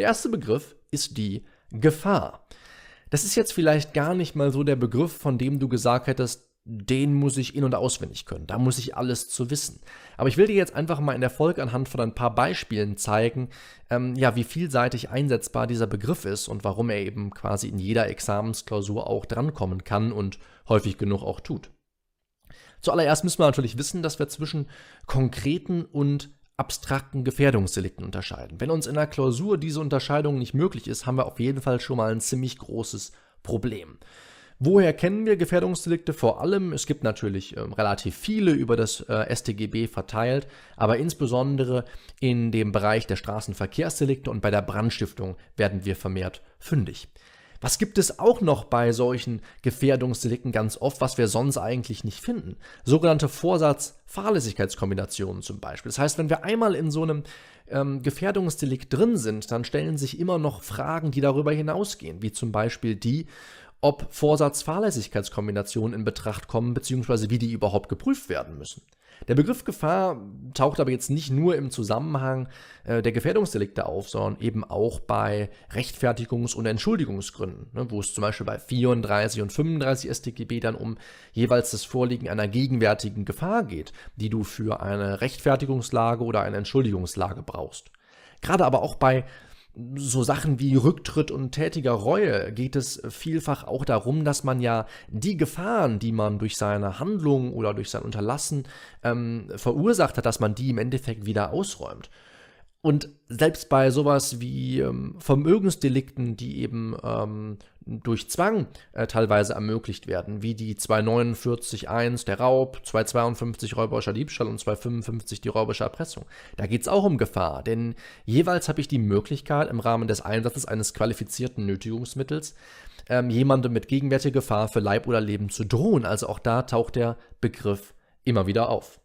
Der erste Begriff ist die Gefahr. Das ist jetzt vielleicht gar nicht mal so der Begriff, von dem du gesagt hättest, den muss ich in- und auswendig können. Da muss ich alles zu wissen. Aber ich will dir jetzt einfach mal in der Folge anhand von ein paar Beispielen zeigen, ähm, ja, wie vielseitig einsetzbar dieser Begriff ist und warum er eben quasi in jeder Examensklausur auch drankommen kann und häufig genug auch tut. Zuallererst müssen wir natürlich wissen, dass wir zwischen konkreten und abstrakten Gefährdungsdelikten unterscheiden. Wenn uns in der Klausur diese Unterscheidung nicht möglich ist, haben wir auf jeden Fall schon mal ein ziemlich großes Problem. Woher kennen wir Gefährdungsdelikte? Vor allem, es gibt natürlich äh, relativ viele über das äh, StGB verteilt, aber insbesondere in dem Bereich der Straßenverkehrsdelikte und bei der Brandstiftung werden wir vermehrt fündig. Was gibt es auch noch bei solchen Gefährdungsdelikten ganz oft, was wir sonst eigentlich nicht finden? Sogenannte Vorsatz-Fahrlässigkeitskombinationen zum Beispiel. Das heißt, wenn wir einmal in so einem ähm, Gefährdungsdelikt drin sind, dann stellen sich immer noch Fragen, die darüber hinausgehen, wie zum Beispiel die, ob Vorsatz-Fahrlässigkeitskombinationen in Betracht kommen, beziehungsweise wie die überhaupt geprüft werden müssen. Der Begriff Gefahr taucht aber jetzt nicht nur im Zusammenhang äh, der Gefährdungsdelikte auf, sondern eben auch bei Rechtfertigungs- und Entschuldigungsgründen, ne, wo es zum Beispiel bei 34 und 35 StGB dann um jeweils das Vorliegen einer gegenwärtigen Gefahr geht, die du für eine Rechtfertigungslage oder eine Entschuldigungslage brauchst. Gerade aber auch bei so Sachen wie Rücktritt und tätiger Reue geht es vielfach auch darum, dass man ja die Gefahren, die man durch seine Handlung oder durch sein Unterlassen ähm, verursacht hat, dass man die im Endeffekt wieder ausräumt. Und selbst bei sowas wie ähm, Vermögensdelikten, die eben ähm, durch Zwang äh, teilweise ermöglicht werden, wie die 249.1 der Raub, 252 räuberischer Diebstahl und 255 die räuberische Erpressung. Da geht es auch um Gefahr, denn jeweils habe ich die Möglichkeit, im Rahmen des Einsatzes eines qualifizierten Nötigungsmittels ähm, jemandem mit gegenwärtiger Gefahr für Leib oder Leben zu drohen. Also auch da taucht der Begriff immer wieder auf.